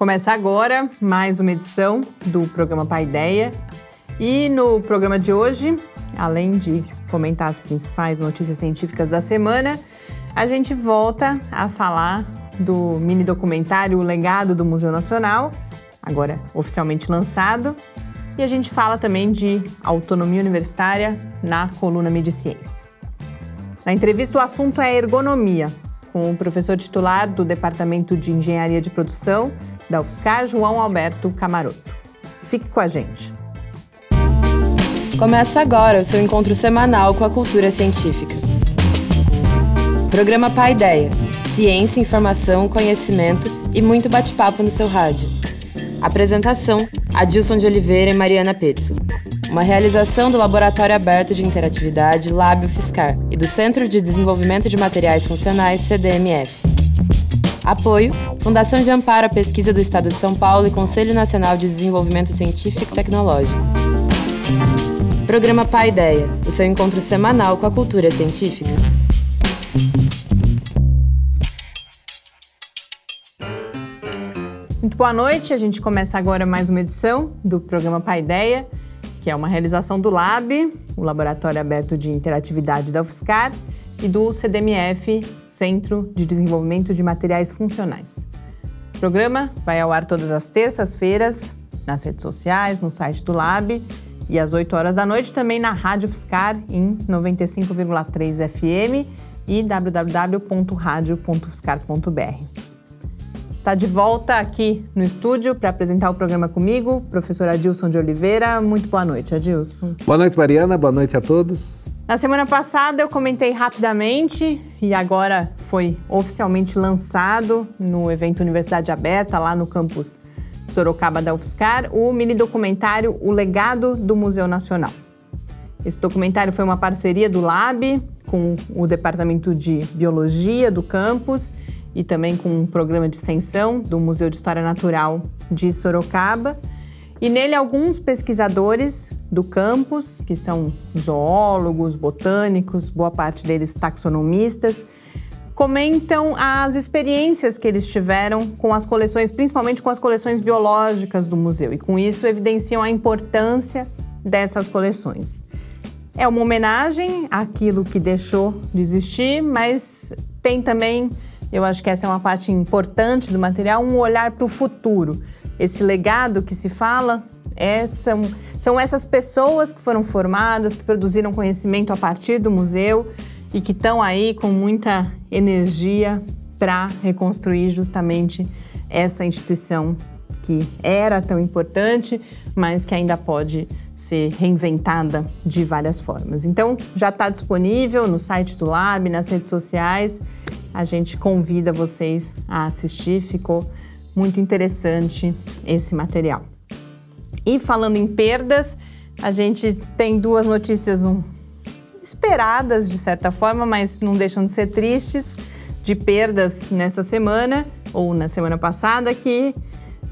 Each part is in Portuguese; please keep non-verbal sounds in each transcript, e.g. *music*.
Começa agora mais uma edição do programa Pai Ideia. E no programa de hoje, além de comentar as principais notícias científicas da semana, a gente volta a falar do mini documentário O Legado do Museu Nacional, agora oficialmente lançado, e a gente fala também de autonomia universitária na coluna Mediciência. Na entrevista, o assunto é ergonomia, com o professor titular do Departamento de Engenharia de Produção da UFSCar, João Alberto Camaroto. Fique com a gente. Começa agora o seu encontro semanal com a cultura científica. Programa Pai Ideia. Ciência, informação, conhecimento e muito bate-papo no seu rádio. Apresentação: Adilson de Oliveira e Mariana Petzo. Uma realização do Laboratório Aberto de Interatividade Lábio Fiscar e do Centro de Desenvolvimento de Materiais Funcionais CDMF. Apoio: Fundação de Amparo à Pesquisa do Estado de São Paulo e Conselho Nacional de Desenvolvimento Científico e Tecnológico. Programa Pai Ideia, o seu encontro semanal com a cultura científica. Muito boa noite, a gente começa agora mais uma edição do programa Pai Ideia, que é uma realização do LAB, o Laboratório Aberto de Interatividade da UFSCar, e do CDMF, Centro de Desenvolvimento de Materiais Funcionais. O programa vai ao ar todas as terças-feiras, nas redes sociais, no site do Lab e às 8 horas da noite também na Rádio Fiscar em 95,3 FM e www.radio.fiscar.br. Está de volta aqui no estúdio para apresentar o programa comigo, professor Adilson de Oliveira. Muito boa noite, Adilson. Boa noite, Mariana. Boa noite a todos. Na semana passada eu comentei rapidamente e agora foi oficialmente lançado no evento Universidade Aberta, lá no campus Sorocaba da UFSCar, o mini documentário O Legado do Museu Nacional. Esse documentário foi uma parceria do Lab com o Departamento de Biologia do campus e também com um programa de extensão do Museu de História Natural de Sorocaba. E nele, alguns pesquisadores do campus, que são zoólogos, botânicos, boa parte deles taxonomistas, comentam as experiências que eles tiveram com as coleções, principalmente com as coleções biológicas do museu, e com isso evidenciam a importância dessas coleções. É uma homenagem àquilo que deixou de existir, mas tem também, eu acho que essa é uma parte importante do material, um olhar para o futuro esse legado que se fala é, são, são essas pessoas que foram formadas, que produziram conhecimento a partir do museu e que estão aí com muita energia para reconstruir justamente essa instituição que era tão importante, mas que ainda pode ser reinventada de várias formas. Então, já está disponível no site do Lab, nas redes sociais. A gente convida vocês a assistir. Ficou muito interessante esse material. E falando em perdas, a gente tem duas notícias um, esperadas de certa forma, mas não deixam de ser tristes, de perdas nessa semana ou na semana passada, que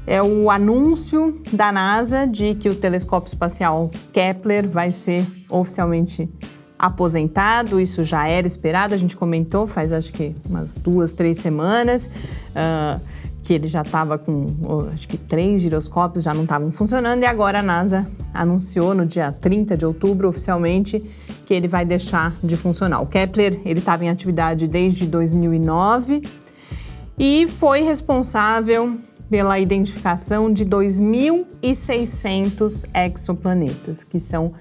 é o anúncio da NASA de que o telescópio espacial Kepler vai ser oficialmente aposentado. Isso já era esperado, a gente comentou faz acho que umas duas, três semanas. Uh, que ele já estava com, acho que três giroscópios já não estavam funcionando e agora a NASA anunciou no dia 30 de outubro oficialmente que ele vai deixar de funcionar. O Kepler, ele estava em atividade desde 2009 e foi responsável pela identificação de 2.600 exoplanetas, que são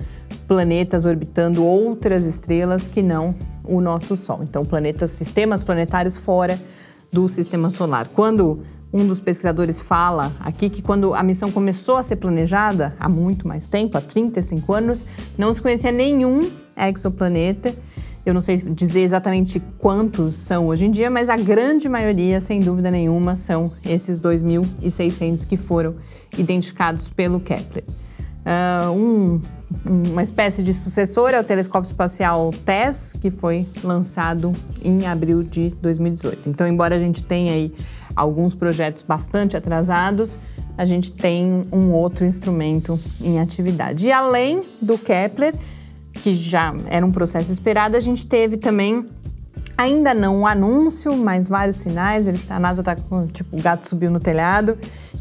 planetas orbitando outras estrelas que não o nosso Sol. Então, planetas, sistemas planetários fora do sistema solar. Quando um dos pesquisadores fala aqui que quando a missão começou a ser planejada, há muito mais tempo, há 35 anos, não se conhecia nenhum exoplaneta. Eu não sei dizer exatamente quantos são hoje em dia, mas a grande maioria, sem dúvida nenhuma, são esses 2.600 que foram identificados pelo Kepler. Uh, um, uma espécie de sucessor é o telescópio espacial TESS, que foi lançado em abril de 2018. Então, embora a gente tenha aí alguns projetos bastante atrasados, a gente tem um outro instrumento em atividade. E além do Kepler, que já era um processo esperado, a gente teve também ainda não um anúncio, mas vários sinais. a NASA está com tipo o gato subiu no telhado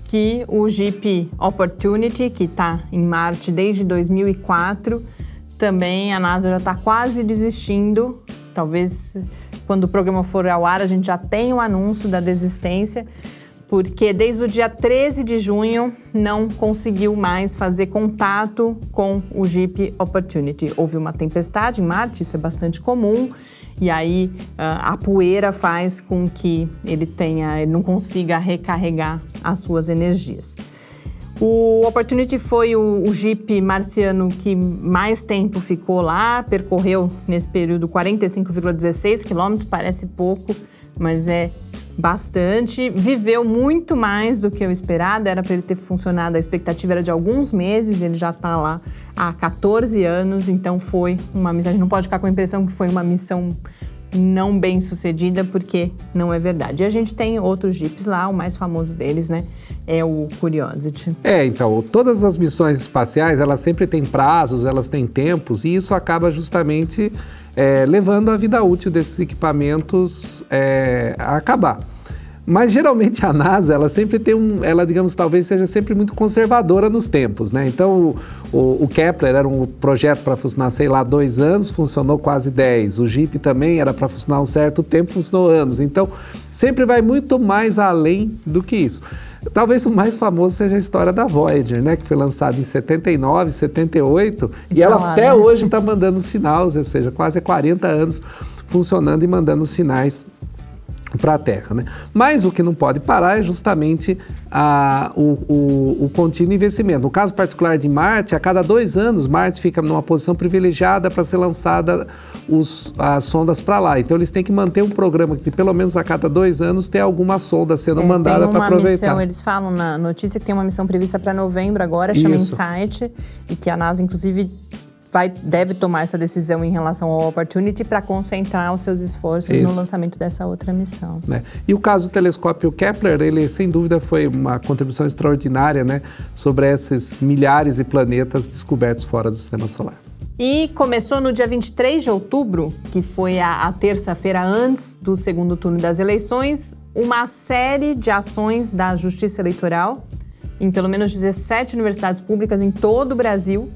que o Jeep Opportunity, que está em Marte desde 2004, também a NASA já está quase desistindo. Talvez quando o programa for ao ar a gente já tenha o anúncio da desistência, porque desde o dia 13 de junho não conseguiu mais fazer contato com o Jeep Opportunity. Houve uma tempestade em Marte, isso é bastante comum, e aí ah, a poeira faz com que ele tenha, ele não consiga recarregar as suas energias. O Opportunity foi o, o Jeep marciano que mais tempo ficou lá, percorreu nesse período 45,16 quilômetros, parece pouco, mas é bastante. Viveu muito mais do que eu esperado, era para ele ter funcionado, a expectativa era de alguns meses, ele já está lá há 14 anos, então foi uma missão. A gente não pode ficar com a impressão que foi uma missão não bem sucedida, porque não é verdade. E a gente tem outros Jeeps lá, o mais famoso deles, né? É o Curiosity. É, então, todas as missões espaciais, elas sempre têm prazos, elas têm tempos, e isso acaba justamente é, levando a vida útil desses equipamentos é, a acabar. Mas geralmente a NASA, ela sempre tem um, ela digamos, talvez seja sempre muito conservadora nos tempos, né? Então o, o, o Kepler era um projeto para funcionar, sei lá, dois anos, funcionou quase dez. O Jeep também era para funcionar um certo tempo, funcionou anos. Então sempre vai muito mais além do que isso. Talvez o mais famoso seja a história da Voyager, né? Que foi lançada em 79, 78, e, e ela até né? hoje está mandando sinais, ou seja, quase 40 anos funcionando e mandando sinais para a Terra. Né? Mas o que não pode parar é justamente a, o, o, o, contínuo investimento. No caso particular de Marte, a cada dois anos, Marte fica numa posição privilegiada para ser lançada os, as sondas para lá. Então, eles têm que manter um programa que, pelo menos a cada dois anos, tem alguma sonda sendo é, mandada para aproveitar. Missão, eles falam na notícia que tem uma missão prevista para novembro agora, chama Isso. Insight, e que a NASA, inclusive, vai, deve tomar essa decisão em relação ao Opportunity para concentrar os seus esforços Isso. no lançamento dessa outra missão. Né? E o caso do telescópio Kepler, ele sem dúvida foi uma contribuição extraordinária né, sobre esses milhares de planetas descobertos fora do Sistema Solar. E começou no dia 23 de outubro, que foi a, a terça-feira antes do segundo turno das eleições, uma série de ações da Justiça Eleitoral em pelo menos 17 universidades públicas em todo o Brasil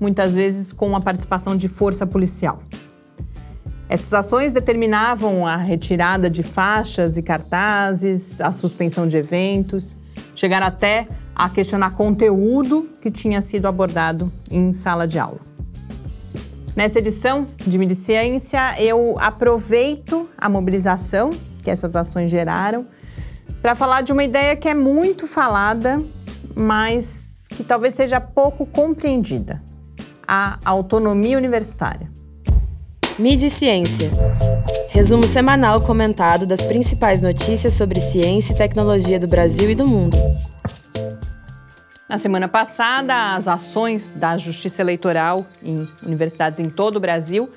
muitas vezes com a participação de força policial. Essas ações determinavam a retirada de faixas e cartazes, a suspensão de eventos, chegaram até a questionar conteúdo que tinha sido abordado em sala de aula. Nessa edição de Mediciência, eu aproveito a mobilização que essas ações geraram para falar de uma ideia que é muito falada, mas que talvez seja pouco compreendida a autonomia universitária. Mídia e Ciência. Resumo semanal comentado das principais notícias sobre ciência e tecnologia do Brasil e do mundo. Na semana passada, as ações da Justiça Eleitoral em universidades em todo o Brasil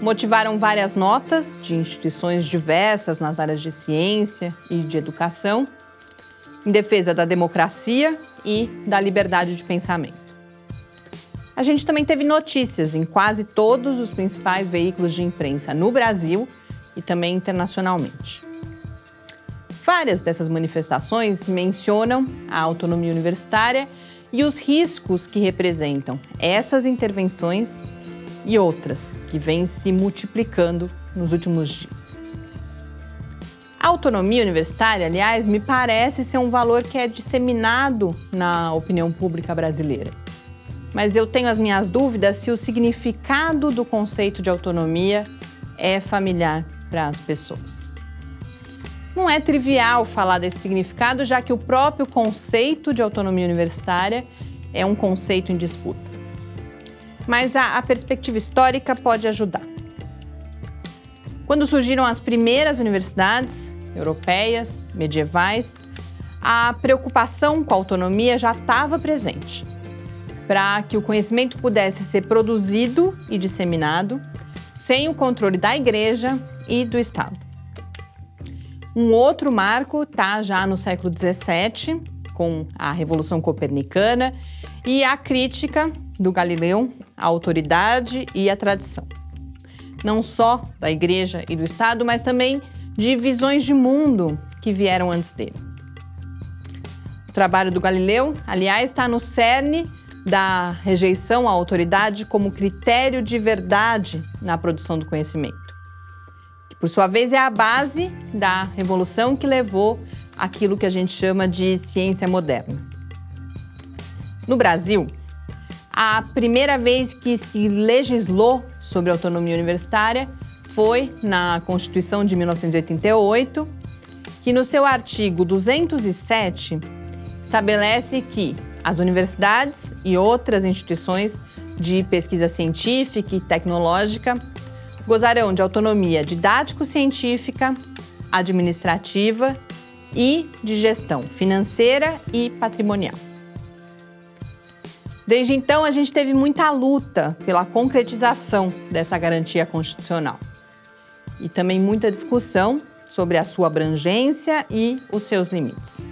motivaram várias notas de instituições diversas nas áreas de ciência e de educação, em defesa da democracia e da liberdade de pensamento. A gente também teve notícias em quase todos os principais veículos de imprensa no Brasil e também internacionalmente. Várias dessas manifestações mencionam a autonomia universitária e os riscos que representam essas intervenções e outras que vêm se multiplicando nos últimos dias. A autonomia universitária, aliás, me parece ser um valor que é disseminado na opinião pública brasileira mas eu tenho as minhas dúvidas se o significado do conceito de autonomia é familiar para as pessoas. Não é trivial falar desse significado, já que o próprio conceito de autonomia universitária é um conceito em disputa. Mas a, a perspectiva histórica pode ajudar. Quando surgiram as primeiras universidades europeias, medievais, a preocupação com a autonomia já estava presente para que o conhecimento pudesse ser produzido e disseminado sem o controle da igreja e do Estado. Um outro marco está já no século XVII, com a Revolução Copernicana e a crítica do Galileu à autoridade e à tradição. Não só da igreja e do Estado, mas também de visões de mundo que vieram antes dele. trabalho do Galileu, aliás, está no cerne da rejeição à autoridade como critério de verdade na produção do conhecimento. Que, por sua vez, é a base da revolução que levou aquilo que a gente chama de ciência moderna. No Brasil, a primeira vez que se legislou sobre autonomia universitária foi na Constituição de 1988, que no seu artigo 207 estabelece que as universidades e outras instituições de pesquisa científica e tecnológica gozarão de autonomia didático-científica, administrativa e de gestão financeira e patrimonial. Desde então, a gente teve muita luta pela concretização dessa garantia constitucional e também muita discussão sobre a sua abrangência e os seus limites.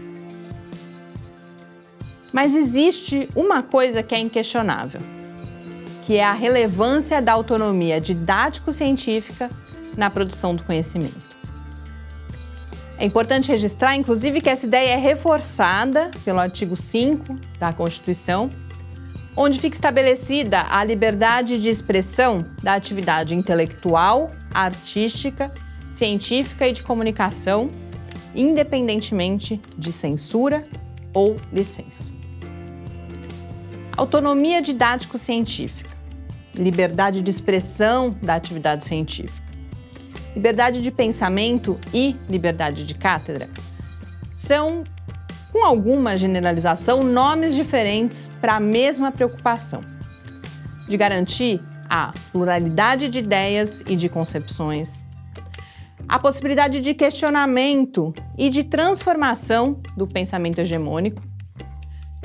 Mas existe uma coisa que é inquestionável, que é a relevância da autonomia didático-científica na produção do conhecimento. É importante registrar, inclusive, que essa ideia é reforçada pelo artigo 5 da Constituição, onde fica estabelecida a liberdade de expressão da atividade intelectual, artística, científica e de comunicação, independentemente de censura ou licença. Autonomia didático-científica, liberdade de expressão da atividade científica, liberdade de pensamento e liberdade de cátedra são, com alguma generalização, nomes diferentes para a mesma preocupação de garantir a pluralidade de ideias e de concepções, a possibilidade de questionamento e de transformação do pensamento hegemônico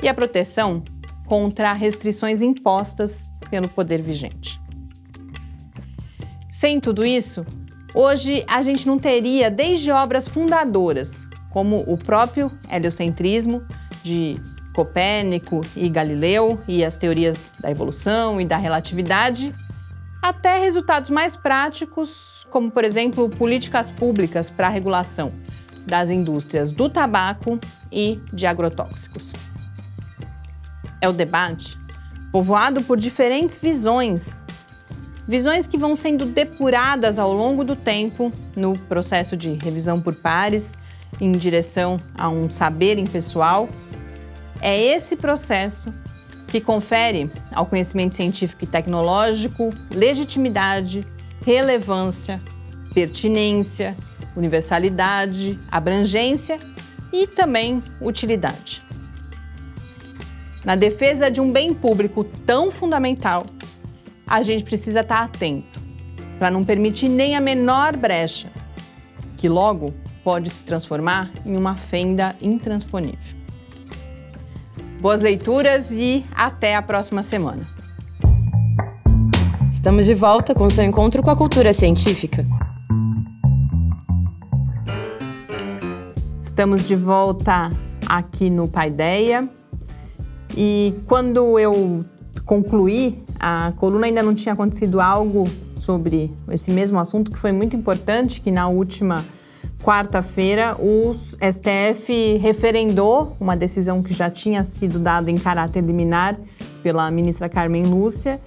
e a proteção contra restrições impostas pelo poder vigente. Sem tudo isso, hoje a gente não teria desde obras fundadoras, como o próprio heliocentrismo de Copérnico e Galileu e as teorias da evolução e da relatividade, até resultados mais práticos, como por exemplo políticas públicas para a regulação das indústrias do tabaco e de agrotóxicos é o debate, povoado por diferentes visões. Visões que vão sendo depuradas ao longo do tempo no processo de revisão por pares, em direção a um saber impessoal. É esse processo que confere ao conhecimento científico e tecnológico legitimidade, relevância, pertinência, universalidade, abrangência e também utilidade. Na defesa de um bem público tão fundamental, a gente precisa estar atento para não permitir nem a menor brecha, que logo pode se transformar em uma fenda intransponível. Boas leituras e até a próxima semana. Estamos de volta com seu encontro com a cultura científica. Estamos de volta aqui no Paideia e quando eu concluí a coluna, ainda não tinha acontecido algo sobre esse mesmo assunto que foi muito importante, que na última quarta-feira o STF referendou uma decisão que já tinha sido dada em caráter liminar pela ministra Carmen Lúcia,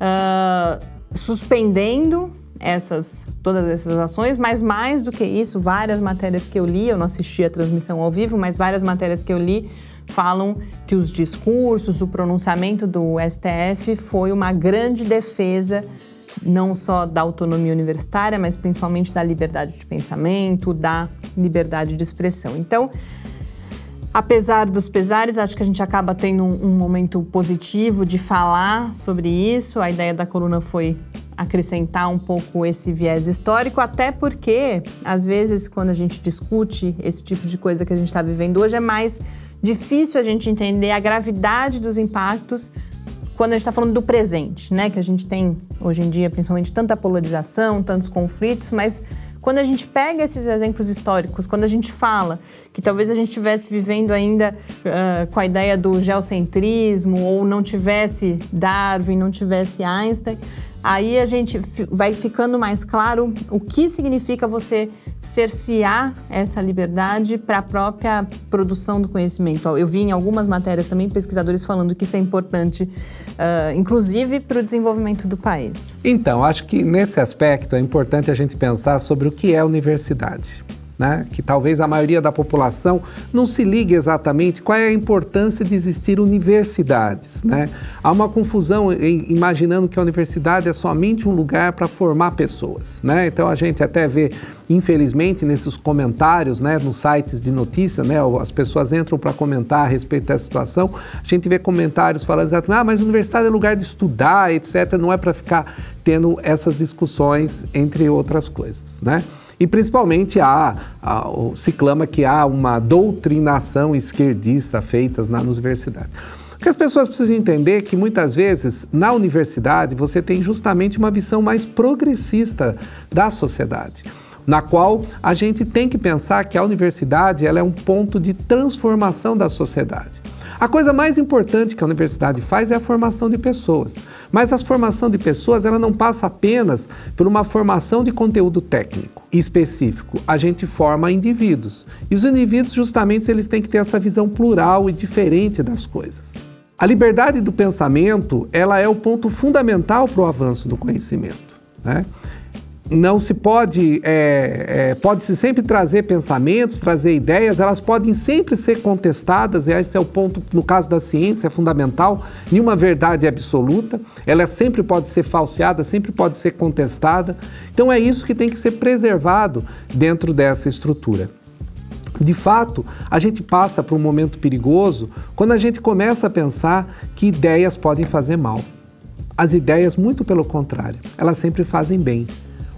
uh, suspendendo essas todas essas ações, mas mais do que isso, várias matérias que eu li, eu não assisti a transmissão ao vivo, mas várias matérias que eu li falam que os discursos, o pronunciamento do STF foi uma grande defesa não só da autonomia universitária, mas principalmente da liberdade de pensamento, da liberdade de expressão. Então, apesar dos pesares, acho que a gente acaba tendo um, um momento positivo de falar sobre isso. A ideia da coluna foi acrescentar um pouco esse viés histórico, até porque, às vezes, quando a gente discute esse tipo de coisa que a gente está vivendo hoje, é mais difícil a gente entender a gravidade dos impactos quando a gente está falando do presente, né? Que a gente tem hoje em dia, principalmente, tanta polarização, tantos conflitos, mas quando a gente pega esses exemplos históricos, quando a gente fala que talvez a gente estivesse vivendo ainda uh, com a ideia do geocentrismo ou não tivesse Darwin, não tivesse Einstein, aí a gente vai ficando mais claro o que significa você cercear essa liberdade para a própria produção do conhecimento. Eu vi em algumas matérias também pesquisadores falando que isso é importante, uh, inclusive para o desenvolvimento do país. Então, acho que nesse aspecto é importante a gente pensar sobre o que é universidade né? que talvez a maioria da população não se ligue exatamente qual é a importância de existir universidades. Né? Há uma confusão em, imaginando que a universidade é somente um lugar para formar pessoas. Né? Então a gente até vê, infelizmente, nesses comentários né, nos sites de notícia, né, as pessoas entram para comentar a respeito dessa situação, a gente vê comentários falando exatamente, ah, mas a universidade é lugar de estudar, etc., não é para ficar tendo essas discussões, entre outras coisas. Né? E principalmente há, há, se clama que há uma doutrinação esquerdista feita na universidade. O que as pessoas precisam entender é que muitas vezes na universidade você tem justamente uma visão mais progressista da sociedade na qual a gente tem que pensar que a universidade ela é um ponto de transformação da sociedade. A coisa mais importante que a universidade faz é a formação de pessoas. Mas a formação de pessoas ela não passa apenas por uma formação de conteúdo técnico específico. A gente forma indivíduos. E os indivíduos, justamente, eles têm que ter essa visão plural e diferente das coisas. A liberdade do pensamento ela é o ponto fundamental para o avanço do conhecimento. Né? Não se pode, é, é, pode-se sempre trazer pensamentos, trazer ideias, elas podem sempre ser contestadas, e esse é o ponto, no caso da ciência, é fundamental, nenhuma verdade é absoluta, ela sempre pode ser falseada, sempre pode ser contestada, então é isso que tem que ser preservado dentro dessa estrutura. De fato, a gente passa por um momento perigoso quando a gente começa a pensar que ideias podem fazer mal. As ideias, muito pelo contrário, elas sempre fazem bem.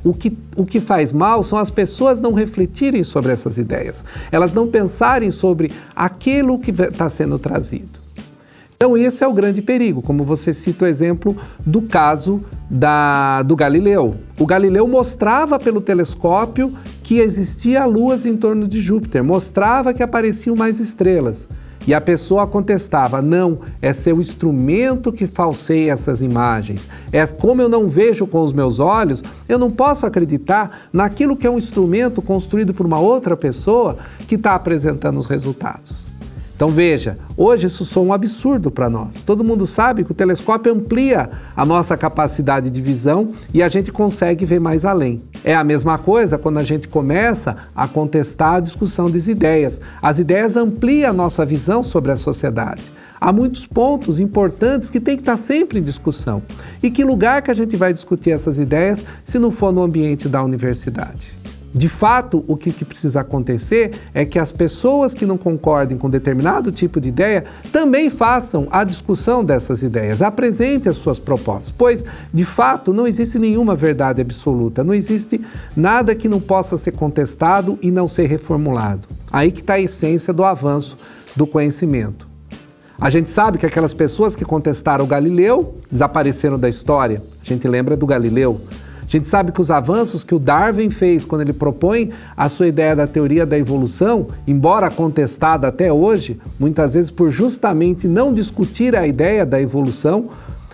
O que, o que faz mal são as pessoas não refletirem sobre essas ideias, elas não pensarem sobre aquilo que está sendo trazido. Então, esse é o grande perigo, como você cita o exemplo do caso da, do Galileu. O Galileu mostrava pelo telescópio que existia luas em torno de Júpiter, mostrava que apareciam mais estrelas. E a pessoa contestava: não, é seu instrumento que falseia essas imagens. É como eu não vejo com os meus olhos, eu não posso acreditar naquilo que é um instrumento construído por uma outra pessoa que está apresentando os resultados. Então veja, hoje isso soa um absurdo para nós. Todo mundo sabe que o telescópio amplia a nossa capacidade de visão e a gente consegue ver mais além. É a mesma coisa quando a gente começa a contestar a discussão das ideias. As ideias ampliam a nossa visão sobre a sociedade. Há muitos pontos importantes que tem que estar sempre em discussão. E que lugar que a gente vai discutir essas ideias se não for no ambiente da universidade? De fato, o que, que, precisa acontecer é que as pessoas que não concordem com determinado tipo de ideia também façam a discussão dessas ideias, apresente as suas propostas, pois, de fato, não existe nenhuma verdade absoluta, não existe nada que não possa ser contestado e não ser reformulado. Aí que está a essência do avanço do conhecimento. A gente sabe que aquelas pessoas que contestaram Galileu desapareceram da história. A gente lembra do Galileu. A gente sabe que os avanços que o Darwin fez quando ele propõe a sua ideia da teoria da evolução, embora contestada até hoje, muitas vezes por justamente não discutir a ideia da evolução,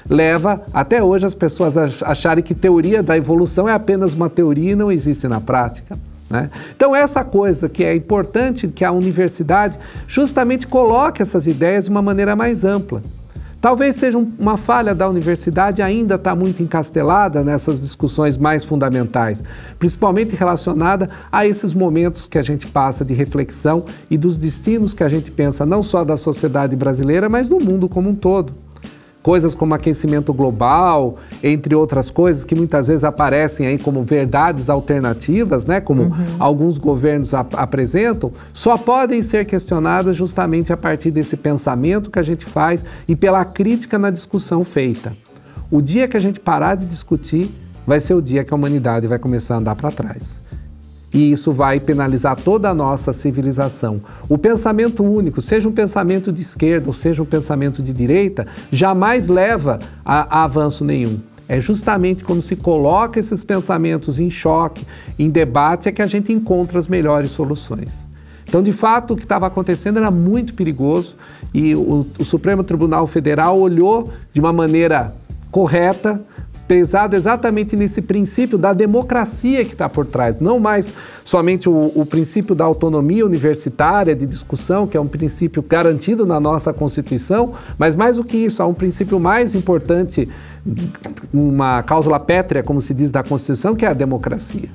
leva até hoje as pessoas a acharem que teoria da evolução é apenas uma teoria e não existe na prática. Né? Então, essa coisa que é importante que a universidade justamente coloque essas ideias de uma maneira mais ampla. Talvez seja uma falha da universidade ainda estar tá muito encastelada nessas discussões mais fundamentais, principalmente relacionada a esses momentos que a gente passa de reflexão e dos destinos que a gente pensa não só da sociedade brasileira, mas do mundo como um todo coisas como aquecimento global, entre outras coisas que muitas vezes aparecem aí como verdades alternativas, né, como uhum. alguns governos ap apresentam, só podem ser questionadas justamente a partir desse pensamento que a gente faz e pela crítica na discussão feita. O dia que a gente parar de discutir vai ser o dia que a humanidade vai começar a andar para trás e isso vai penalizar toda a nossa civilização. O pensamento único, seja um pensamento de esquerda ou seja um pensamento de direita, jamais leva a, a avanço nenhum. É justamente quando se coloca esses pensamentos em choque, em debate, é que a gente encontra as melhores soluções. Então, de fato, o que estava acontecendo era muito perigoso e o, o Supremo Tribunal Federal olhou de uma maneira correta pesado exatamente nesse princípio da democracia que está por trás, não mais somente o, o, princípio da autonomia universitária de discussão, que é um princípio garantido na nossa Constituição, mas mais do que isso, há um princípio mais importante, uma cláusula pétrea, como se diz, da Constituição, que é a democracia.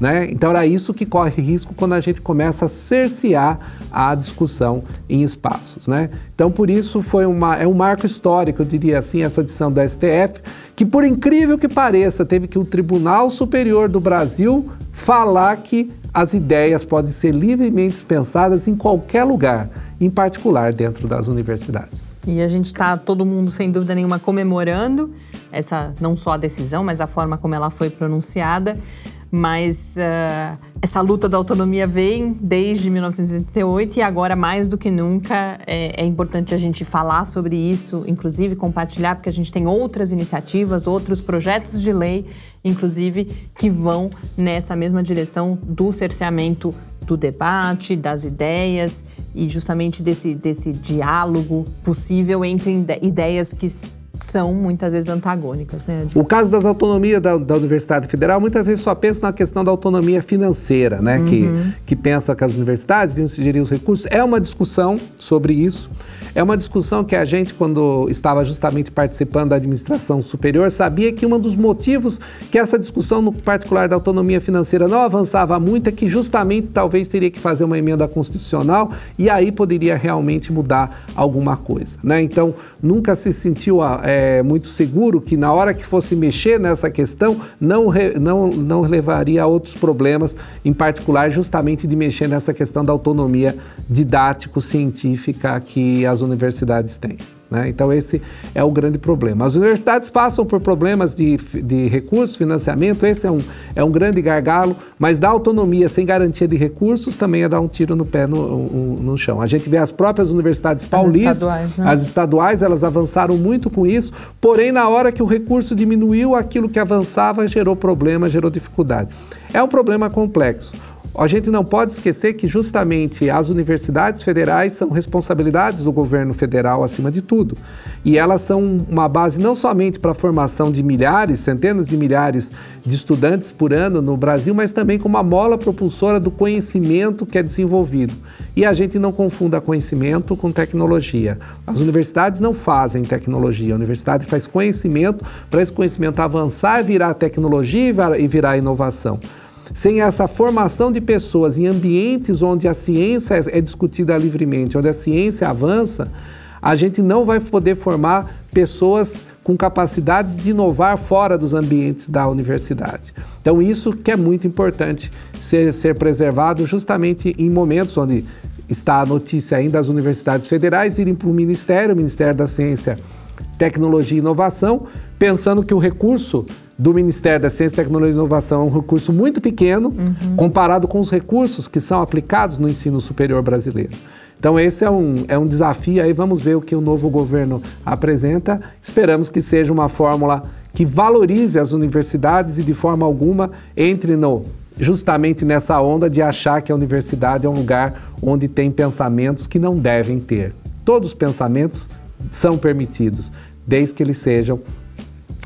Né? Então era isso que corre risco quando a gente começa a cercear a discussão em espaços. Né? Então por isso foi uma, é um marco histórico, eu diria assim, essa edição da STF, que por incrível que pareça, teve que o Tribunal Superior do Brasil falar que as ideias podem ser livremente pensadas em qualquer lugar, em particular dentro das universidades. E a gente está, todo mundo, sem dúvida nenhuma, comemorando essa não só a decisão, mas a forma como ela foi pronunciada mas uh, essa luta da autonomia vem desde 1988 e agora mais do que nunca é, é, importante a gente falar sobre isso, inclusive compartilhar, porque a gente tem outras iniciativas, outros projetos de lei, inclusive, que vão nessa mesma direção do cerceamento do debate, das ideias e justamente desse, desse diálogo possível entre ideias que são muitas vezes antagônicas, né? O caso das autonomias da, da, Universidade Federal muitas vezes só pensa na questão da autonomia financeira, né? Uhum. Que, que pensa que as universidades vinham se gerir os recursos. É uma discussão sobre isso. É uma discussão que a gente, quando estava justamente participando da administração superior, sabia que um dos motivos que essa discussão, no particular da autonomia financeira, não avançava muito é que justamente talvez teria que fazer uma emenda constitucional e aí poderia realmente mudar alguma coisa. Né? Então, nunca se sentiu é, muito seguro que na hora que fosse mexer nessa questão, não, re, não, não levaria a outros problemas, em particular justamente de mexer nessa questão da autonomia didático-científica que as universidades têm. Né? Então, esse é o grande problema. As universidades passam por problemas de, de recursos, financiamento, esse é um, é um grande gargalo, mas dar autonomia sem garantia de recursos também é dar um tiro no pé no, no, no chão. A gente vê as próprias universidades paulistas, as estaduais, né? as estaduais, elas avançaram muito com isso, porém, na hora que o recurso diminuiu, aquilo que avançava gerou problema, gerou dificuldade. É um problema complexo. A gente não pode esquecer que justamente as universidades federais são responsabilidades do governo federal acima de tudo. E elas são uma base não somente para a formação de milhares, centenas de milhares de estudantes por ano no Brasil, mas também como uma mola propulsora do conhecimento que é desenvolvido. E a gente não confunda conhecimento com tecnologia. As universidades não fazem tecnologia, a universidade faz conhecimento para esse conhecimento avançar, virar tecnologia e virar inovação. Sem essa formação de pessoas em ambientes onde a ciência é discutida livremente, onde a ciência avança, a gente não vai poder formar pessoas com capacidades de inovar fora dos ambientes da universidade. Então, isso que é muito importante ser, ser preservado justamente em momentos onde está a notícia ainda das universidades federais irem para o Ministério, o Ministério da Ciência, Tecnologia e Inovação, pensando que o recurso do Ministério da Ciência, Tecnologia e Inovação é um recurso muito pequeno uhum. comparado com os recursos que são aplicados no ensino superior brasileiro. Então, esse é um, é um desafio. Aí vamos ver o que o novo governo apresenta. Esperamos que seja uma fórmula que valorize as universidades e, de forma alguma, entre no, justamente nessa onda de achar que a universidade é um lugar onde tem pensamentos que não devem ter. Todos os pensamentos são permitidos, desde que eles sejam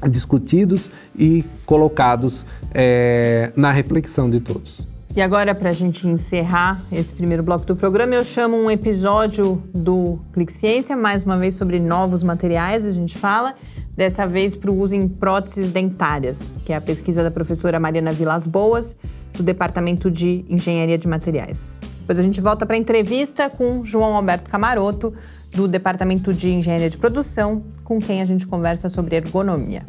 discutidos e colocados é, na reflexão de todos. E agora, para a gente encerrar esse primeiro bloco do programa, eu chamo um episódio do Clique Ciência, mais uma vez sobre novos materiais, a gente fala, dessa vez para o uso em próteses dentárias, que é a pesquisa da professora Mariana Vilas Boas, do Departamento de Engenharia de Materiais. Depois a gente volta para a entrevista com João Alberto Camaroto, do Departamento de Engenharia de Produção, com quem a gente conversa sobre ergonomia.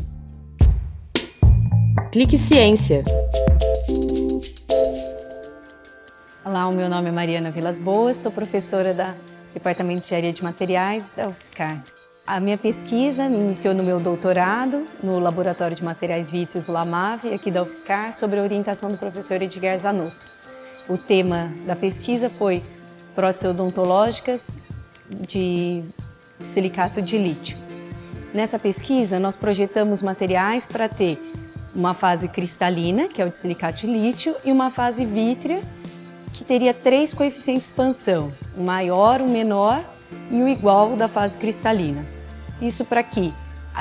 Clique Ciência. Olá, o meu nome é Mariana Vilas Boas, sou professora do Departamento de Engenharia de Materiais da UFSCar. A minha pesquisa iniciou no meu doutorado no Laboratório de Materiais Vítreos LAMAV, aqui da UFSCar, sobre a orientação do professor Edgar Zanotto. O tema da pesquisa foi próteses odontológicas de silicato de lítio. Nessa pesquisa, nós projetamos materiais para ter uma fase cristalina, que é o de silicato de lítio, e uma fase vítrea, que teria três coeficientes de expansão, o maior, o menor e o igual da fase cristalina. Isso para que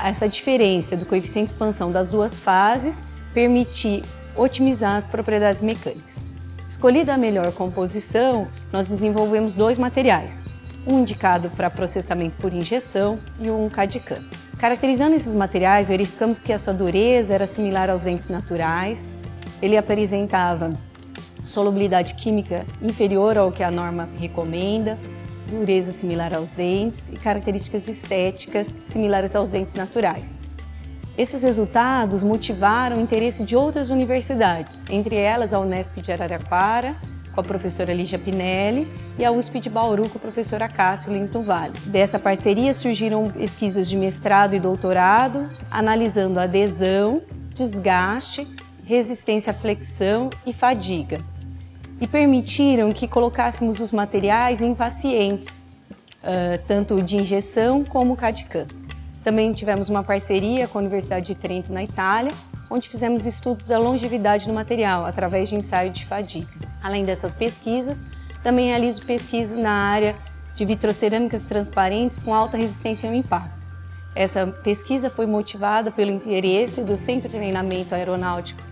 essa diferença do coeficiente de expansão das duas fases permitir otimizar as propriedades mecânicas. Escolhida a melhor composição, nós desenvolvemos dois materiais, um indicado para processamento por injeção e um CAD-CAM. Caracterizando esses materiais, verificamos que a sua dureza era similar aos dentes naturais, ele apresentava solubilidade química inferior ao que a norma recomenda, dureza similar aos dentes e características estéticas similares aos dentes naturais. Esses resultados motivaram o interesse de outras universidades, entre elas a Unesp de Araraquara, com a professora Lígia Pinelli, e a USP de Bauru, com a professora Cássio Lins do Vale. Dessa parceria surgiram pesquisas de mestrado e doutorado, analisando adesão, desgaste, resistência à flexão e fadiga, e permitiram que colocássemos os materiais em pacientes, tanto de injeção como CAD-CAM. Também tivemos uma parceria com a Universidade de Trento, na Itália, onde fizemos estudos da longevidade do material através de ensaio de fadiga. Além dessas pesquisas, também realizo pesquisas na área de vitrocerâmicas transparentes com alta resistência ao impacto. Essa pesquisa foi motivada pelo interesse do Centro de Treinamento Aeronáutico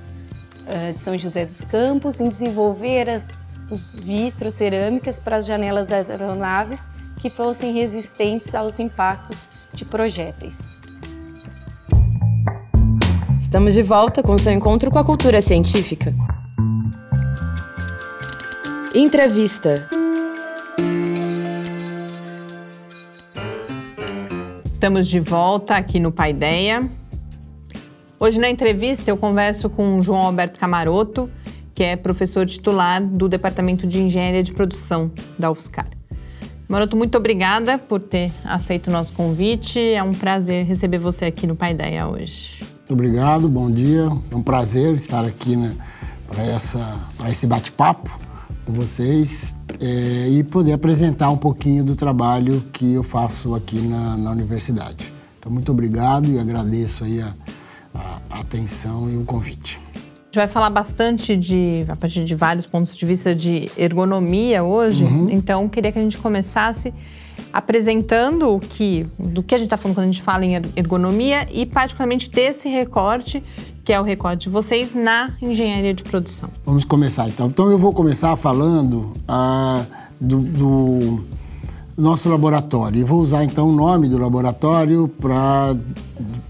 eh, de São José dos Campos em desenvolver as os vitrocerâmicas para as janelas das aeronaves que fossem resistentes aos impactos de projéteis. Estamos de volta com seu encontro com a cultura científica. Entrevista. Estamos de volta aqui no Paideia. Hoje na entrevista eu converso com João Alberto Camaroto, que é professor titular do Departamento de Engenharia de Produção da UFSCar. Maroto, muito obrigada por ter aceito o nosso convite. É um prazer receber você aqui no Pai Ideia hoje. Muito obrigado, bom dia. É um prazer estar aqui né, para esse bate-papo com vocês é, e poder apresentar um pouquinho do trabalho que eu faço aqui na, na universidade. Então, muito obrigado e agradeço aí a, a, a atenção e o convite gente vai falar bastante de, a partir de vários pontos de vista de ergonomia hoje. Uhum. Então, queria que a gente começasse apresentando o que, do que a gente está falando quando a gente fala em ergonomia e particularmente desse recorte que é o recorte de vocês na engenharia de produção. Vamos começar então. Então eu vou começar falando ah, do, do nosso laboratório. E vou usar então o nome do laboratório para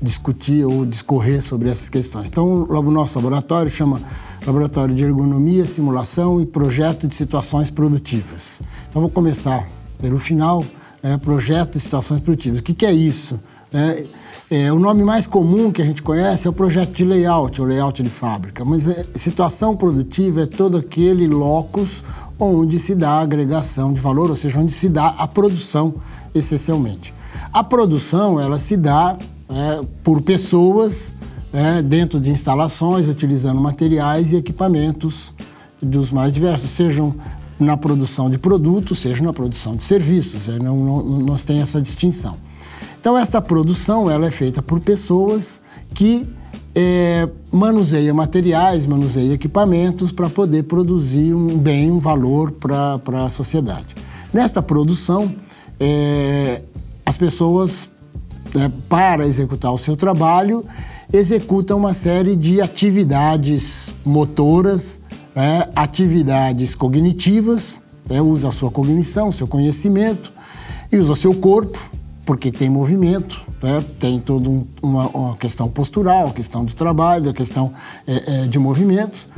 discutir ou discorrer sobre essas questões. Então, o nosso laboratório chama Laboratório de Ergonomia, Simulação e Projeto de Situações Produtivas. Então, vou começar pelo final, né, Projeto de Situações Produtivas. O que, que é isso? É, é, o nome mais comum que a gente conhece é o projeto de layout, o layout de fábrica, mas é, situação produtiva é todo aquele locus onde se dá a agregação de valor, ou seja, onde se dá a produção essencialmente. A produção ela se dá é, por pessoas é, dentro de instalações, utilizando materiais e equipamentos dos mais diversos, sejam na produção de produtos, seja na produção de serviços. É, não, não, nós tem essa distinção. Então, essa produção ela é feita por pessoas que é, manuseia materiais, manuseia equipamentos para poder produzir um bem, um valor para a sociedade. Nesta produção, é, as pessoas, é, para executar o seu trabalho, executam uma série de atividades motoras, né, atividades cognitivas, né, usa a sua cognição, seu conhecimento, e usa seu corpo, porque tem movimento, né? tem toda um, uma, uma, questão postural, questão do trabalho, a questão é, é, de movimentos,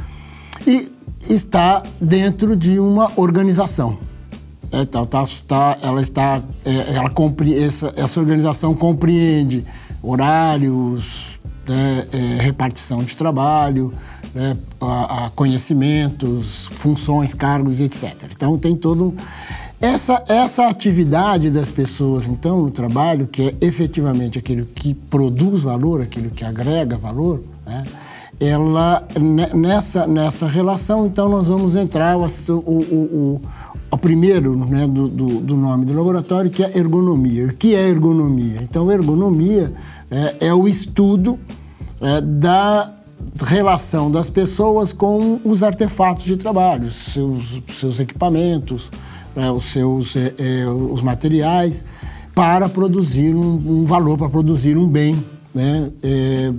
e está dentro de uma organização. É, tá, tá, tá, ela está, é, ela essa, essa organização compreende horários, né, é, repartição de trabalho, né, a, a conhecimentos, funções, cargos, etc. Então tem todo essa, essa atividade das pessoas, então, no trabalho, que é efetivamente aquilo que produz valor, aquilo que agrega valor, né? ela, nessa, nessa relação, então, nós vamos entrar o, o, o, o primeiro né, do, do, do, nome do laboratório, que é ergonomia. O que é ergonomia? Então, ergonomia é, é o estudo é, da relação das pessoas com os artefatos de trabalho, seus, seus equipamentos, né, os seus é, é, os materiais, para produzir um, um valor, para produzir um bem, né? É,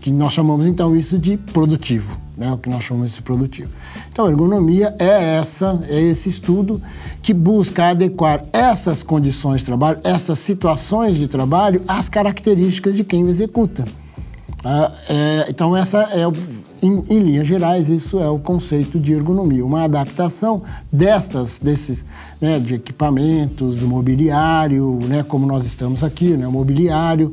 que nós chamamos então isso de produtivo, né? O que nós chamamos de produtivo. Então, a ergonomia é essa, é esse estudo que busca adequar essas condições de trabalho, essas situações de trabalho às características de quem executa. Ah, é, então, essa é, em, em, linhas gerais, isso é o conceito de ergonomia, uma adaptação destas, desses, né, de equipamentos, do mobiliário, né, como nós estamos aqui, né, o mobiliário,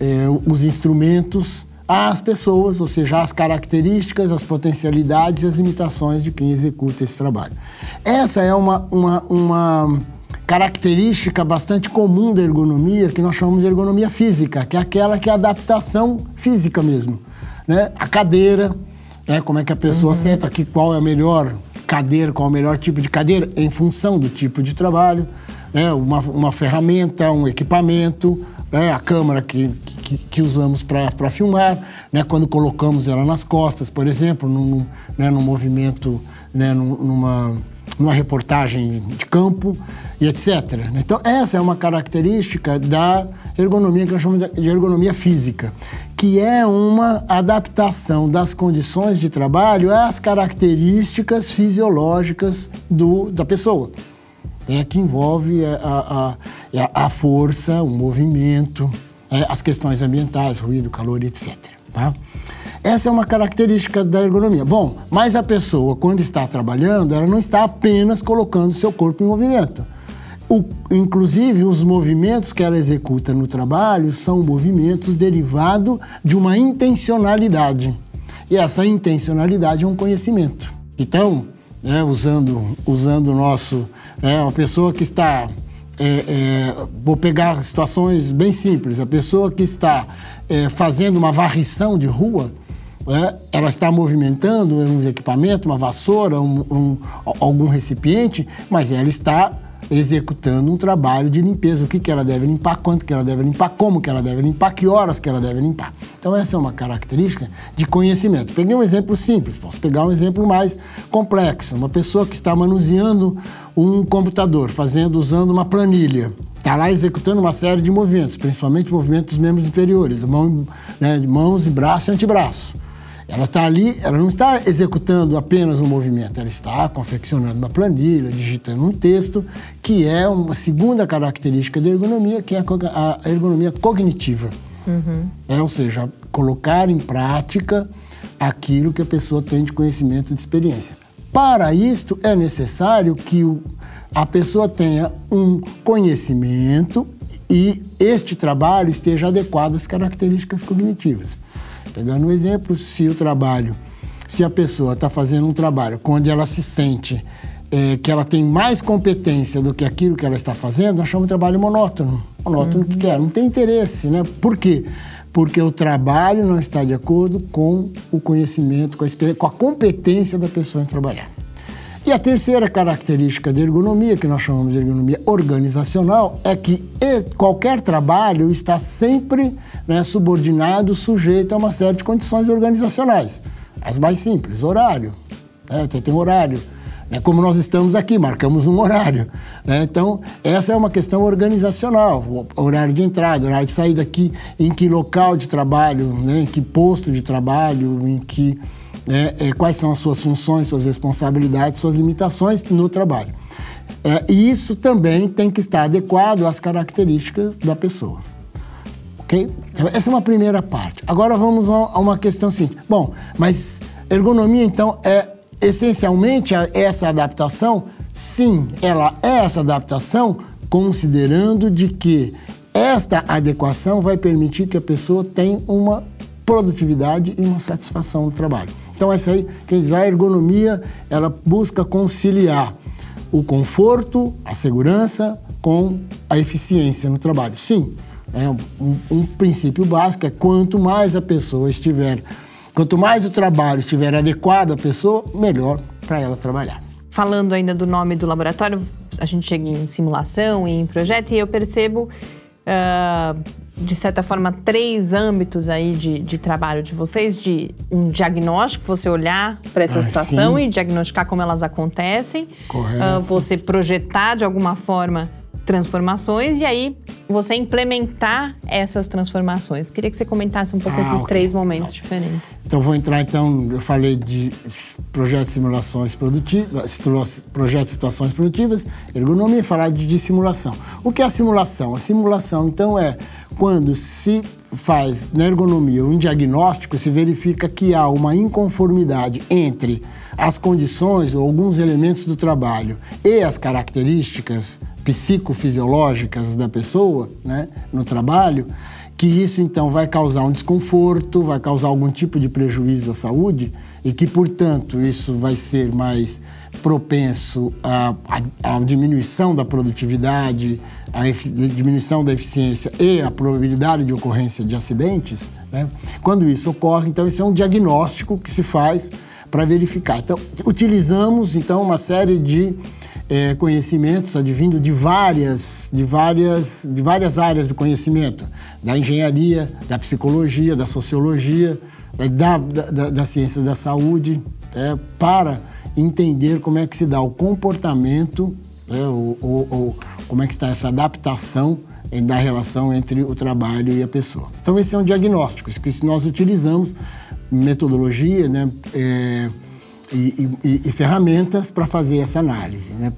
é, os instrumentos, às pessoas, ou seja, às características, as potencialidades e as limitações de quem executa esse trabalho. Essa é uma, uma, uma característica bastante comum da ergonomia, que nós chamamos de ergonomia física, que é aquela que é adaptação física mesmo. Né? A cadeira, né? como é que a pessoa uhum. senta aqui, qual é a melhor cadeira, qual é o melhor tipo de cadeira, em função do tipo de trabalho, né? uma, uma ferramenta, um equipamento, né? a câmera que, que, que usamos para filmar, né? quando colocamos ela nas costas, por exemplo, num, né? num movimento, né? numa numa reportagem de campo e etc. Então, essa é uma característica da ergonomia que nós chamamos de ergonomia física, que é uma adaptação das condições de trabalho às características fisiológicas do, da pessoa, é, que envolve a, a, a força, o movimento, é, as questões ambientais, ruído, calor, etc. Tá? Essa é uma característica da ergonomia. Bom, mas a pessoa, quando está trabalhando, ela não está apenas colocando seu corpo em movimento. O, inclusive, os movimentos que ela executa no trabalho são movimentos derivados de uma intencionalidade. E essa intencionalidade é um conhecimento. Então, né, usando, usando o nosso. Né, uma pessoa que está. É, é, vou pegar situações bem simples. A pessoa que está é, fazendo uma varrição de rua, é, ela está movimentando uns equipamentos, uma vassoura, um, um, algum recipiente, mas ela está executando um trabalho de limpeza. O que, que ela deve limpar, quanto que ela deve limpar, como que ela deve limpar, que horas que ela deve limpar. Então essa é uma característica de conhecimento. Peguei um exemplo simples, posso pegar um exemplo mais complexo. Uma pessoa que está manuseando um computador, fazendo, usando uma planilha está lá executando uma série de movimentos, principalmente movimentos dos membros inferiores, mão, né, mãos, braço e antebraço. Ela está ali, ela não está executando apenas um movimento, ela está confeccionando uma planilha, digitando um texto, que é uma segunda característica da ergonomia, que é a ergonomia cognitiva. Uhum. É, ou seja, colocar em prática aquilo que a pessoa tem de conhecimento e de experiência. Para isto, é necessário que o, a pessoa tenha um conhecimento e este trabalho esteja adequado às características cognitivas. Pegando um exemplo, se o trabalho, se a pessoa está fazendo um trabalho onde ela se sente é, que ela tem mais competência do que aquilo que ela está fazendo, nós chamamos de trabalho monótono. Monótono uhum. que quer, não tem interesse, né? Por quê? Porque o trabalho não está de acordo com o conhecimento, com a, com a competência da pessoa em trabalhar. E a terceira característica de ergonomia, que nós chamamos de ergonomia organizacional, é que qualquer trabalho está sempre né, subordinado, sujeito a uma série de condições organizacionais. As mais simples, horário. Né, tem horário. Né, como nós estamos aqui, marcamos um horário. Né, então, essa é uma questão organizacional. Horário de entrada, horário de saída aqui, em que local de trabalho, né, em que posto de trabalho, em que né, é, quais são as suas funções, suas responsabilidades, suas limitações no trabalho. É, e isso também tem que estar adequado às características da pessoa. Ok? Então, essa é uma primeira parte. Agora vamos a uma questão seguinte. Bom, mas ergonomia, então, é essencialmente essa adaptação? Sim, ela é essa adaptação, considerando de que esta adequação vai permitir que a pessoa tenha uma produtividade e uma satisfação no trabalho. Então essa aí, quer dizer, a ergonomia, ela busca conciliar o conforto, a segurança com a eficiência no trabalho. Sim, é um, um princípio básico é quanto mais a pessoa estiver, quanto mais o trabalho estiver adequado à pessoa, melhor para ela trabalhar. Falando ainda do nome do laboratório, a gente chega em simulação e em projeto e eu percebo uh, de certa forma, três âmbitos aí de, de trabalho de vocês, de um diagnóstico, você olhar para essa ah, situação sim. e diagnosticar como elas acontecem. Correto. Uh, você projetar de alguma forma transformações e aí você implementar essas transformações. Queria que você comentasse um pouco ah, esses okay. três momentos diferentes. Então vou entrar então, eu falei de projetos de simulações produtivas, projetos de situações produtivas, ergonomia e falar de, de simulação. O que é a simulação? A simulação então é quando se faz na ergonomia um diagnóstico, se verifica que há uma inconformidade entre as condições ou alguns elementos do trabalho e as características psicofisiológicas da pessoa né, no trabalho, que isso então vai causar um desconforto, vai causar algum tipo de prejuízo à saúde e que, portanto, isso vai ser mais propenso à, à, à diminuição da produtividade, à diminuição da eficiência e a probabilidade de ocorrência de acidentes, né? quando isso ocorre, então isso é um diagnóstico que se faz para verificar. Então, utilizamos então uma série de é, conhecimentos advindo de várias, de, várias, de várias áreas do conhecimento, da engenharia, da psicologia, da sociologia, é, da, da, da ciência da saúde, é, para entender como é que se dá o comportamento, né, ou, ou, ou como é que está essa adaptação é, da relação entre o trabalho e a pessoa. Então esse é um diagnóstico, isso que nós utilizamos metodologia, né, é, e, e, e ferramentas para fazer essa análise. Né?